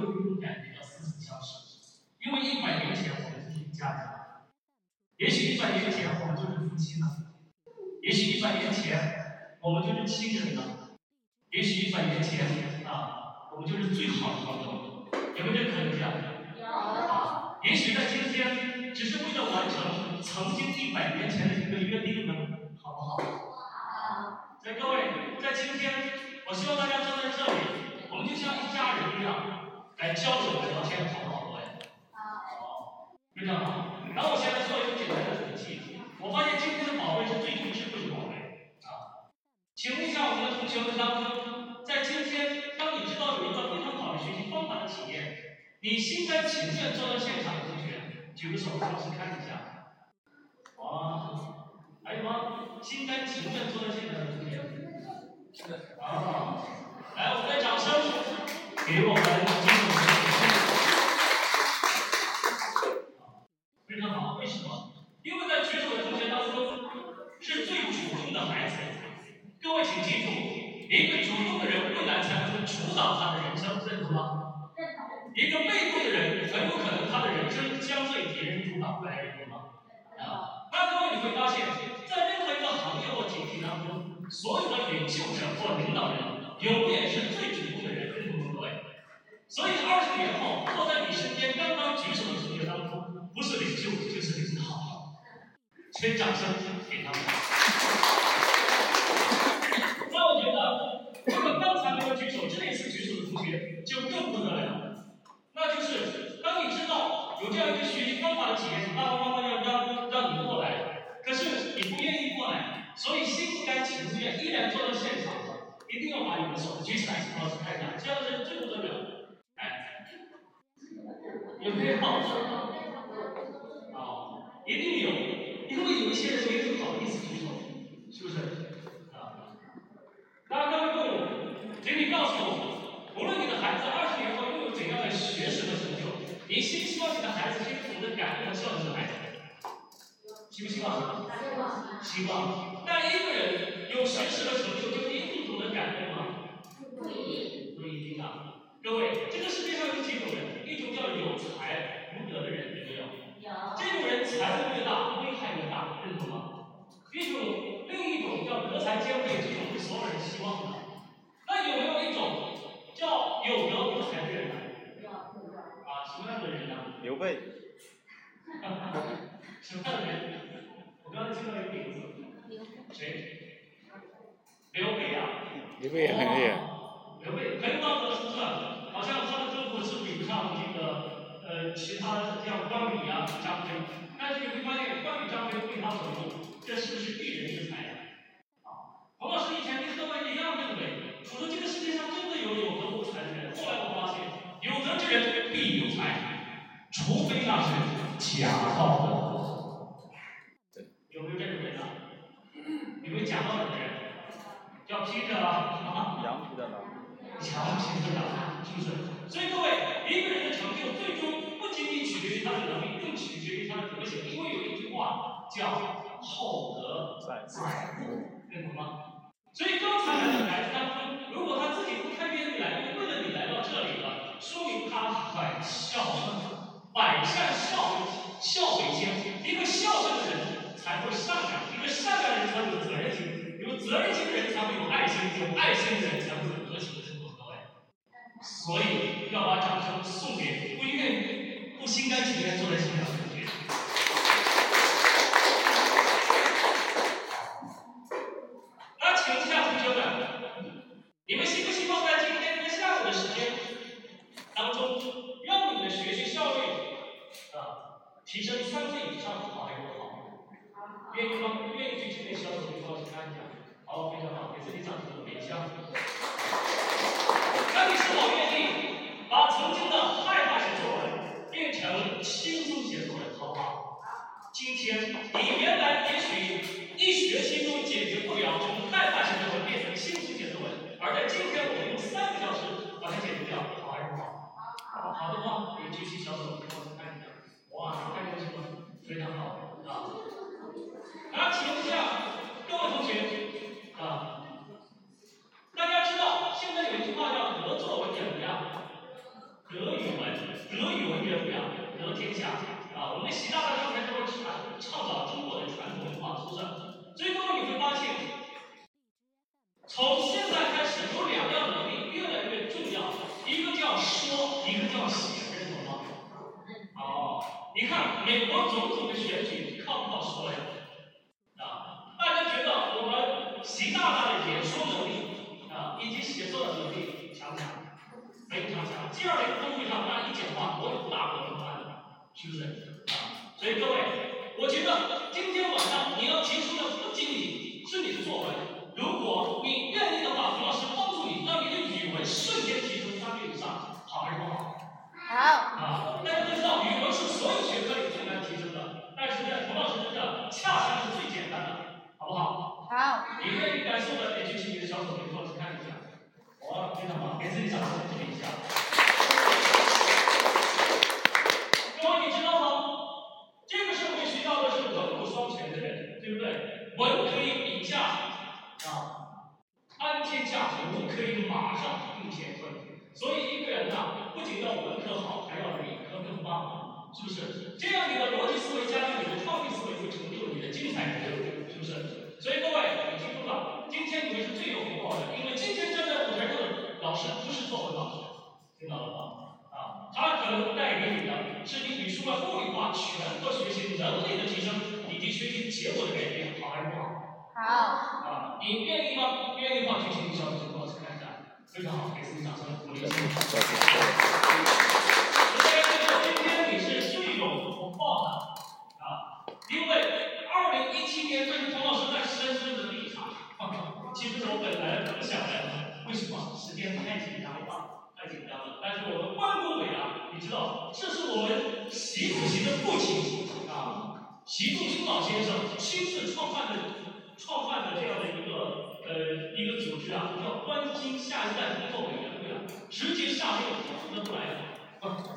会有一种感觉叫似曾相识，因为一百年前我们就是一家人，也许一百年前我们就是夫妻了，也许一百年前我们就是亲人了，也许一百年前啊，我们就是最好的朋友，有没有可能性？有。也许在今天，只是为了完成曾经一百年前的一个约定呢，好不好？好。在各位，在今天，我希望大家坐在这里。我们就像一家人一样来交流聊天，好不好，各位？好，非常好。然后我现在做一个简单的统计，我发现今天的宝贝是最具智慧的宝贝啊。请问一下我们的同学们当中，在今天，当你知道有一个非常好的学习方法的体验，你心甘情愿坐在现场的同学，举个手，老师看一下。哇，还有吗？心甘情愿坐在现场的同学？啊。来，我们的掌声给我们一个被动的人，很有可能他的人生将被别人主导，来认同吗？啊。那各位你会发现，在任何一个行业或集体当中，所有的领袖者或领导人。永远是最主动的人，各位？所以二十年后坐在你身边刚刚举手的同学当中，不是领袖就是领导。请掌声给他们。有没有？啊，一定有，因为有一些人没有好意思举手，是不是？啊，那各位父母，请你告诉我，无论你的孩子二十年后拥有怎样的学识和成就，你希希望你的孩子是懂得感恩和孝顺的孩子？希不希望？希望。希望。但一个人有学识和成就，就一定懂得。感恩吗？不一定，不一定啊！各位，这个世界上有几种人？一种叫有才无德的人，有没有？有。这种人财富越大，危害越大，认同吗？一种，另一种叫德才兼备，这种是所有人希望的。那有没有一种叫有德无才的人呢？啊，什么样的人呢？刘备。什么样的人？我刚才听到一个名字。谁？刘备啊，刘备很厉害。刘备很道德出色，好像他的征服是比不上这个呃其他的像关羽啊、张飞。但是你会发现，关羽、张飞为他所用，这是不是一人之才呀？啊，洪老师以前跟各位一样认为，我说这个世界上真的有有德无才的人。后来我发现，有德之人必有才，除非那是假道的。有没有这种人啊？有没有假道的人？要披着啊，羊皮的狼，羊皮的狼，是不是？所以各位，不仅取决于他的能力，更取决于他的德行。因为有一句话叫“厚德载物”，认同吗？所以刚才那个孩子当中，如果他自己不太愿意来，因为为了你来到这里了，说明他很孝顺。百善孝为孝为先，一个孝顺的人才会善良，一个善良的人才会有责任心。有责任心的人才会有爱心，有爱心的人才会有德行的生活，各位。所以要把掌声送给不愿意、不心甘情愿坐在地上。举起小手，给我看。第二类工会上大一讲话，我有大国的范是不是？啊，所以各位，我觉得今天晚上你要提出的不仅仅是你的作文，如果你愿意的话，胡老师帮助你，让你的语文瞬间提升三倍以上，好还是不好？好。啊，大家都知道语文是所有学科里最难提升的，但是在冯老师身上恰恰是最简单的，好不好？好。你愿意感受的，也举起你的小手给胡老师看一下。非常棒，给自己掌声鼓励一下。各位，你知道吗？这个社会需要的是文武双全的人，对不对？文可以比价啊，安天下武可以马上定乾坤。所以一个人呐，不仅要文科好，还要理科更棒，是不是？是你语数外物理化全都学习能力的提升，以及学习结果的改变，好还是不好？好。啊，你愿意吗？愿意的话，举起你小手，给老师看一下。非常好，给自己掌声鼓励一下。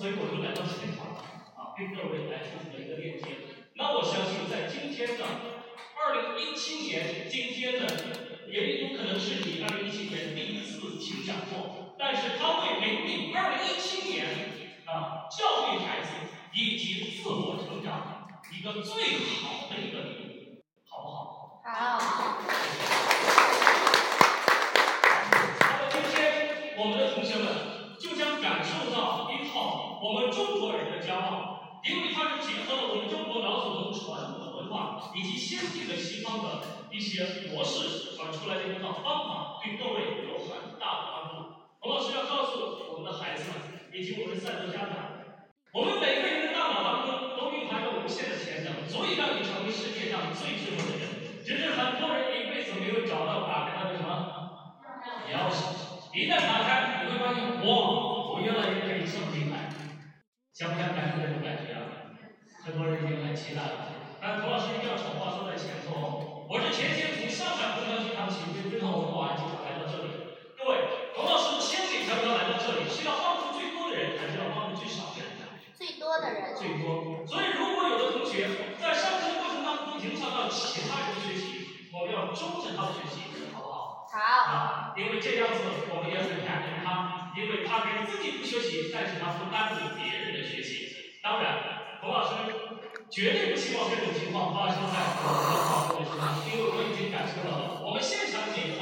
所以我就来到现场啊，跟各位来进行一个链接。那我相信在今天的二零一七年，今天呢，也有可能是你二零一七年第一次听讲座。但是它会给你二零一七年啊教育孩子以及自我成长一个最好的一个礼物，好不好？好。骄傲，因为它是结合了我们中国老祖宗传统文化以及先进的西方的一些模式而出来的一套方法，对各位有很大的帮助。洪老师要告诉我们的孩子们，以及我们的在座家长，我们每个人的大脑当中都蕴含着无限的潜能，足以让你成为世界上最智慧的人。只是很多人一辈子没有找到打开它的什么钥匙，一旦打开，你会发现，哇，我越来越可以这么厉害。想不想感受这种感觉啊？很多人已经很期待了。但童老师一定要丑话说在前头，我是前天从上海虹桥机场起飞，飞到文化机场来到这里。各位。洪老师千里迢迢来到这里，是要帮助最多的人，还是要帮助最少的人？最多的人。最多。所以，如果有的同学在上课的过程当中影响到其他人的学习，我们要终止他的学习，好不好？好。啊，因为这样子我们也很感恩他，因为他可以自己不学习，但是他负担着别人的学习。当然，洪老师绝对不希望这种情况发生在我们的考生身上，因为我已经感受到了，我们现场每一位。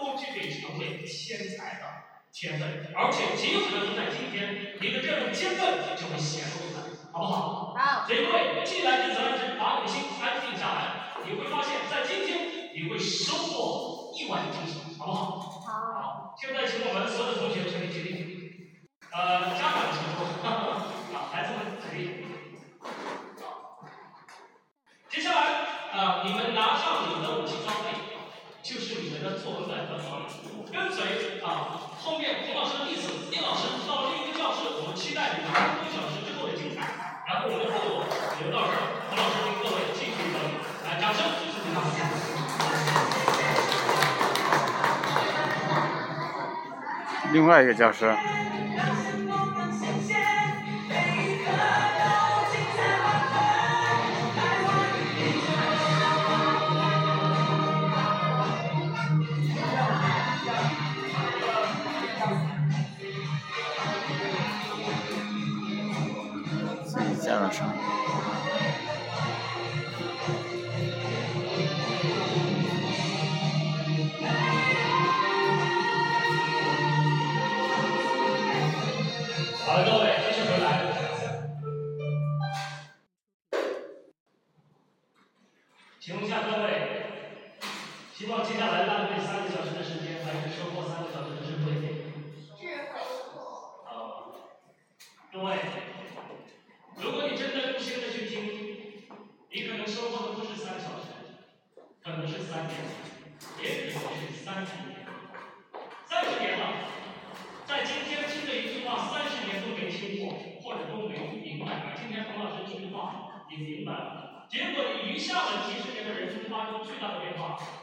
都具备成为天才的天分，而且极有可能在今天，你的这种天分就会显露出来，好不好？好。所以各位，既然你责任制，把你的心安定下来，你会发现在今天你会收获意外的惊喜，好不好？好。现在请我们所有的同学全体起立，呃，家长请坐，啊，孩子们起立。好。接下来啊，你们拿上你们的武器装备。就是你们的作文本了，跟随啊，后面洪老师的例子，丁老师到另另外一个教室。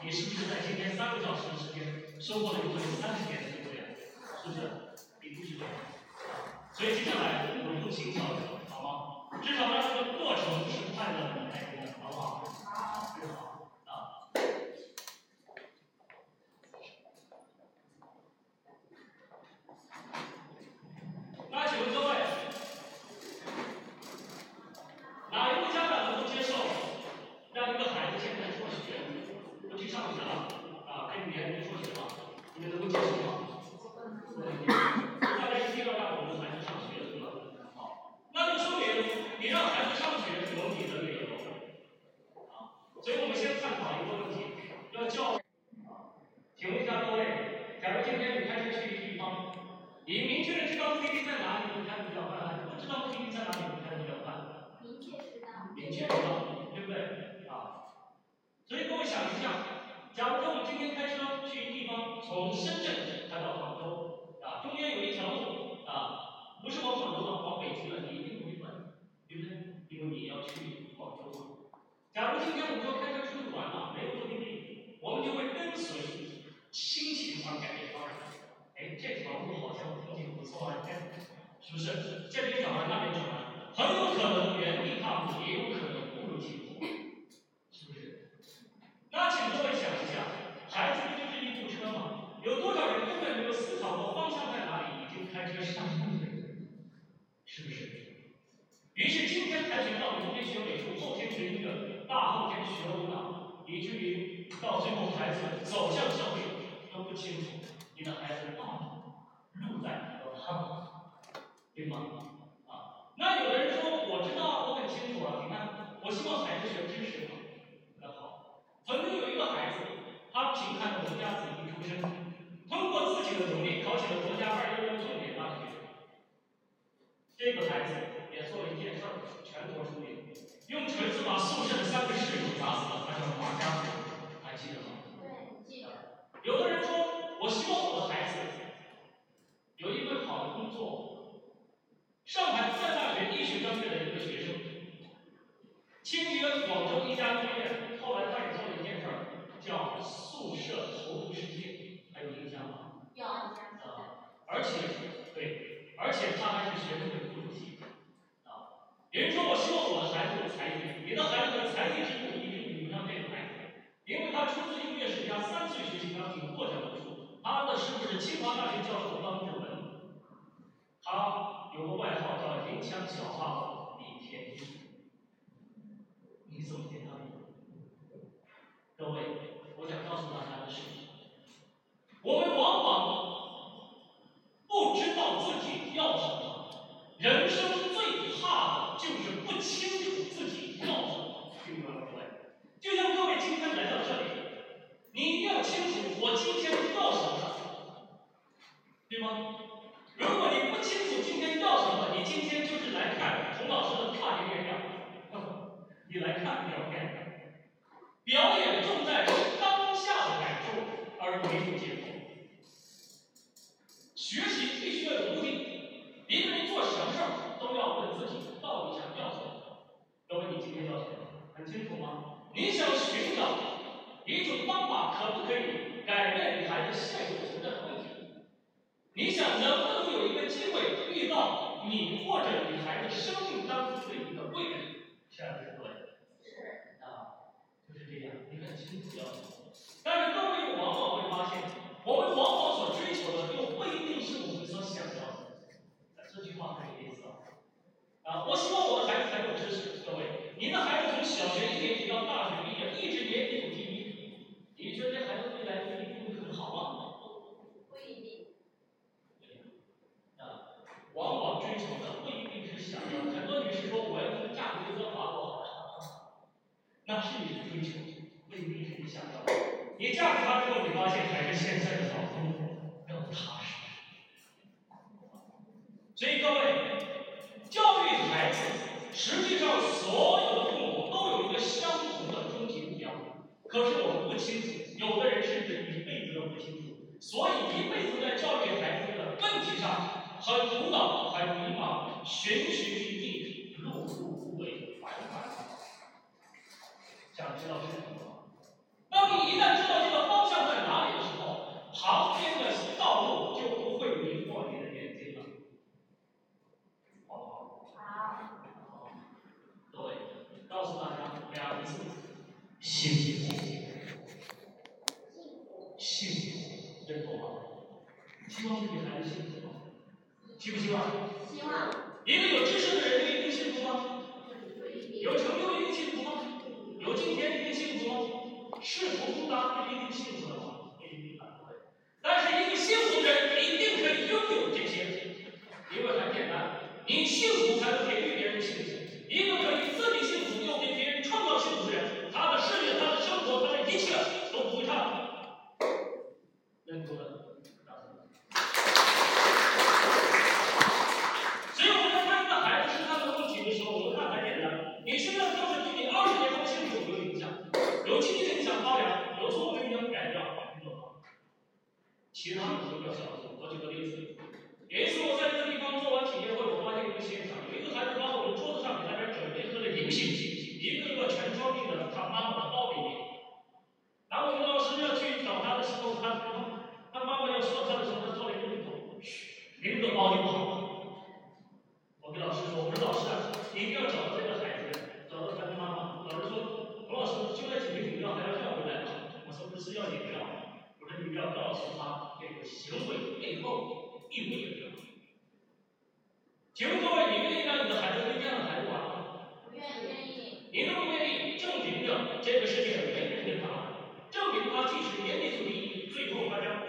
你是不是在今天三个小时的时间收获了有有三十年的进步呀？是不是？你不是这样。所以接下来我们不请较了，好吗？至少让这个过程是快乐的。你让孩子上学有你的理由啊所以我们先探讨一个问题要教育啊请问一下各位假如今天你开车去一个地方你明确的知道目的地在哪里你开的比较慢不知道目的地在哪里你开的比较慢明确知道明确知道对不对啊所以各位想一下假如说我们今天开车去地方从深圳开到杭州啊中间有一条路啊不是往广州往北去的你你要去广州吗假如今天我们说开车出去玩了没有目的地我们就会跟随心情而改变方向哎这条路好像风景不错啊你看是不是？这边转弯那边转弯很有可能原地踏步也有可能的孩子的才艺之路一定比不上这个孩子因为他出自音乐世家三岁学习钢琴获奖无数他的师傅是清华大学教授方志文他有个外号叫银枪小号李天一你怎么跟他的各位我想告诉大家的是我们王表演重在当下的感受而没有结果可是我们不清楚，有的人甚至一辈子都不清楚，所以一辈子在教育孩子的问题上很苦恼、很迷茫，寻寻觅觅，碌碌无为，反反复复。想知道是什么？当你一旦知道这个方向在哪里的时候，旁边的道路就不会迷惑你的眼睛了，好不好？好，各位，告诉大家两个字：幸福。幸福，幸福，认同吗？希望自己孩子幸福吗？希不希望？希望一个有知识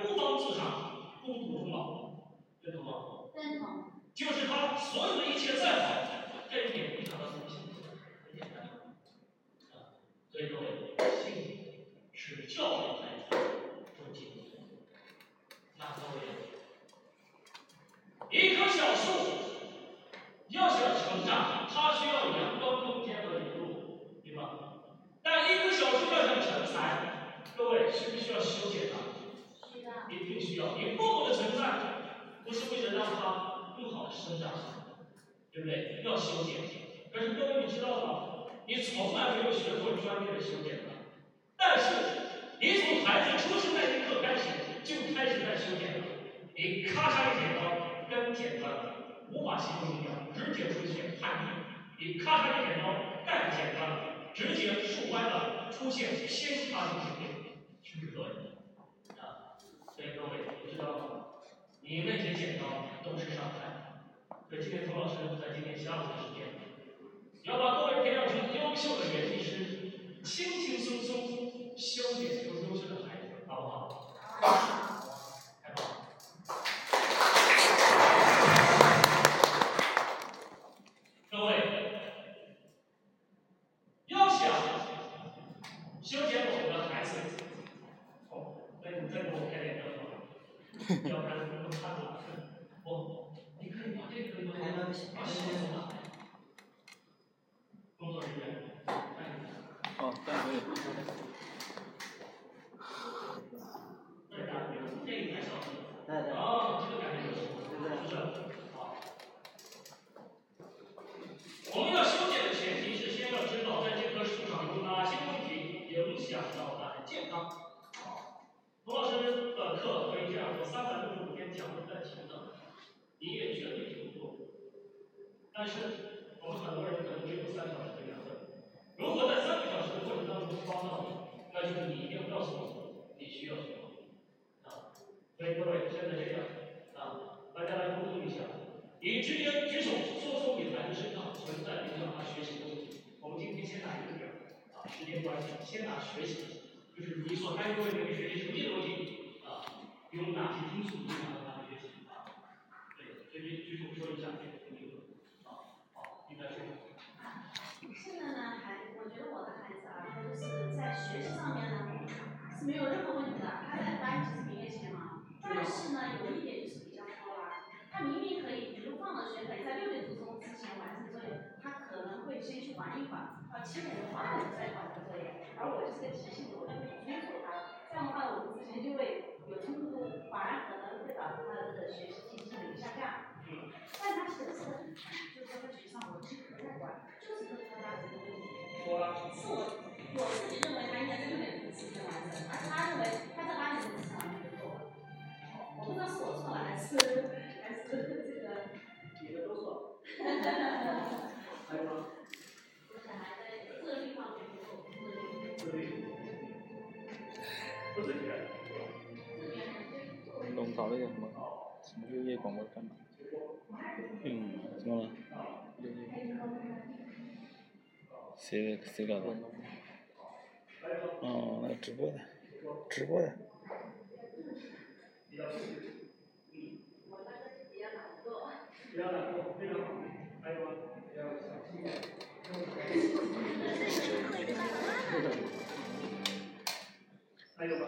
孤芳自赏，孤独终老，认同吗？认同，就是他所有的一切再好，这一点影响到自己幸福，很简单。啊，所以各位，幸福是教育孩子终极目标。那各位，一棵小树要想成长，它需要阳光、空间和雨露，对吧？但一棵小树要想成才，各位需不需要修剪它？需要，一定需要。你父母的存在，不是为了让它更好的生长，对不对？要修剪。可是各位，你知道吗？你从来没有学过专业的修剪的，但是你从孩子出生那一刻开始，就开始在修剪了。你咔嚓一剪刀，根剪断了，无法形容掉，直接出现叛逆；你咔嚓一剪刀，干剪断了，直接树歪了，出现偏差性疾病，是不是各位？啊，所以各位，你知道吗？你那些剪刀都是伤害。所以今天童老师在今天下午的时间，要把各位培养成优秀的园艺师，轻轻松松修剪出优秀的孩子，好不好？太棒了！各位，要想修剪我们的孩子，哦，那你再给我开点灯吧，要不然不能看了。我，你可以把这个开灯把小的打开。工作人员，看一下。哦，这样可以。这感觉这一台小的。对对哦，这个感觉不错，是不是？好。我们要修剪的前提是先要知道，在这棵树上有哪些问题影响到它的健康。好，罗老师的课可以这样说，三百六十五天讲不断停的，你也绝对听不够。但是我们很多人可能只有三小时的缘分，如何在三个小时的过程当中帮到你，那就是你一定要告诉我你需要什么。啊，所以各位现在这样啊，大家来沟通一下。你直接举手说出你孩子身上存在影响他学习的问题。我们今天先打一个点啊，时间关系，先打学习，就是你所担忧的那个学习成绩的问题啊，有哪些因素影响到他的学习啊？对，直接举手说一下缓一缓，到七点钟八点钟再交作业，而我就是个急性子，我就会催促他，这样的话我们之间就会有冲突，反而可能会导致他的学习积极性的一个下降。但他其实是，就是说在学习上我其实不太管，就是个他他这个问题。我是我我自己认为他应该在六点钟之前完成，而他认为他在八点钟之前完成就做了。我不知道是我错了还是广告干嘛？嗯，怎么了？谁谁搞的？哦，那直播的，直播。还有吗？